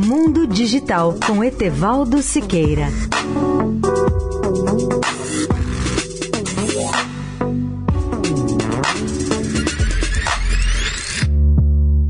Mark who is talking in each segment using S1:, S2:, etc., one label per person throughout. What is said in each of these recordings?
S1: Mundo Digital com Etevaldo Siqueira.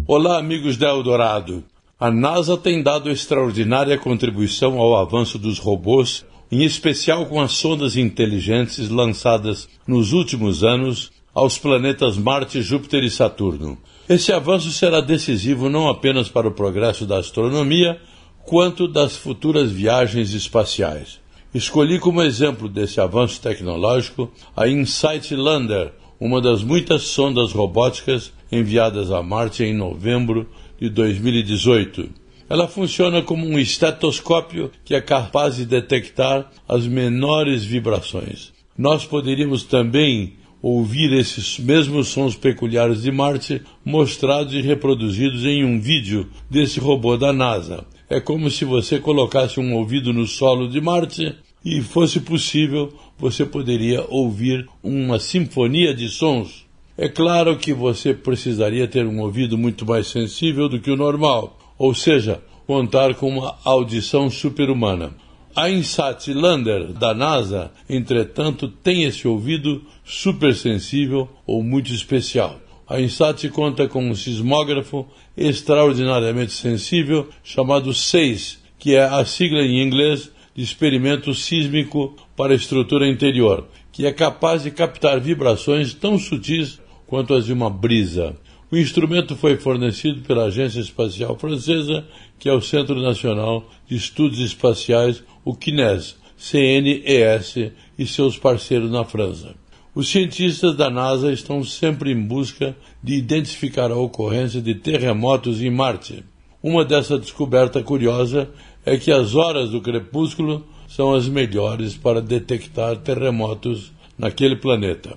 S2: Olá, amigos da Eldorado. A NASA tem dado extraordinária contribuição ao avanço dos robôs, em especial com as sondas inteligentes lançadas nos últimos anos aos planetas Marte, Júpiter e Saturno. Esse avanço será decisivo não apenas para o progresso da astronomia, quanto das futuras viagens espaciais. Escolhi como exemplo desse avanço tecnológico a Insight Lander, uma das muitas sondas robóticas enviadas a Marte em novembro de 2018. Ela funciona como um estetoscópio que é capaz de detectar as menores vibrações. Nós poderíamos também ouvir esses mesmos sons peculiares de Marte mostrados e reproduzidos em um vídeo desse robô da NASA. É como se você colocasse um ouvido no solo de Marte e fosse possível, você poderia ouvir uma sinfonia de sons. É claro que você precisaria ter um ouvido muito mais sensível do que o normal, ou seja, contar com uma audição super-humana. A Insat Lander da NASA, entretanto, tem esse ouvido supersensível ou muito especial. A Insat conta com um sismógrafo extraordinariamente sensível chamado SEIS, que é a sigla em inglês de experimento sísmico para a estrutura interior, que é capaz de captar vibrações tão sutis quanto as de uma brisa. O instrumento foi fornecido pela Agência Espacial Francesa, que é o Centro Nacional de Estudos Espaciais, o CNES, CNES e seus parceiros na França. Os cientistas da NASA estão sempre em busca de identificar a ocorrência de terremotos em Marte. Uma dessa descoberta curiosa é que as horas do crepúsculo são as melhores para detectar terremotos naquele planeta.